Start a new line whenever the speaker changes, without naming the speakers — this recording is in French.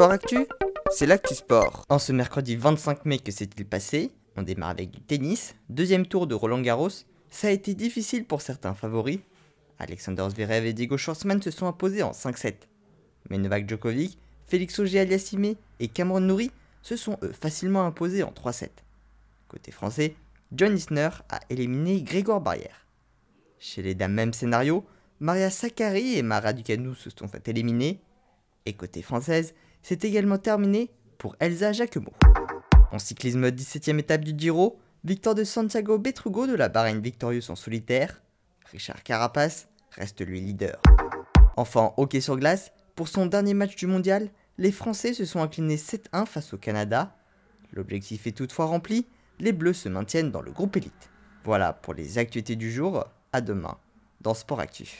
Sport Actu, c'est l'actu sport. En ce mercredi 25 mai, que s'est-il passé On démarre avec du tennis. Deuxième tour de Roland Garros. Ça a été difficile pour certains favoris. Alexander Zverev et Diego Schwartzmann se sont imposés en 5-7. Mais Novak Djokovic, Félix Auger-Aliassime et Cameron Nouri se sont eux facilement imposés en 3-7. Côté français, John Isner a éliminé Grégoire Barrière. Chez les dames, même scénario, Maria Sakkari et Mara Ducanou se sont fait éliminer. Et côté française, c'est également terminé pour Elsa Jacquemot. En cyclisme 17ème étape du Giro, victoire de Santiago Betrugo de la Bahreïn Victorious en solitaire. Richard Carapace reste lui leader. Enfin, hockey sur glace, pour son dernier match du mondial, les Français se sont inclinés 7-1 face au Canada. L'objectif est toutefois rempli, les Bleus se maintiennent dans le groupe élite. Voilà pour les actualités du jour, à demain dans Sport Actif.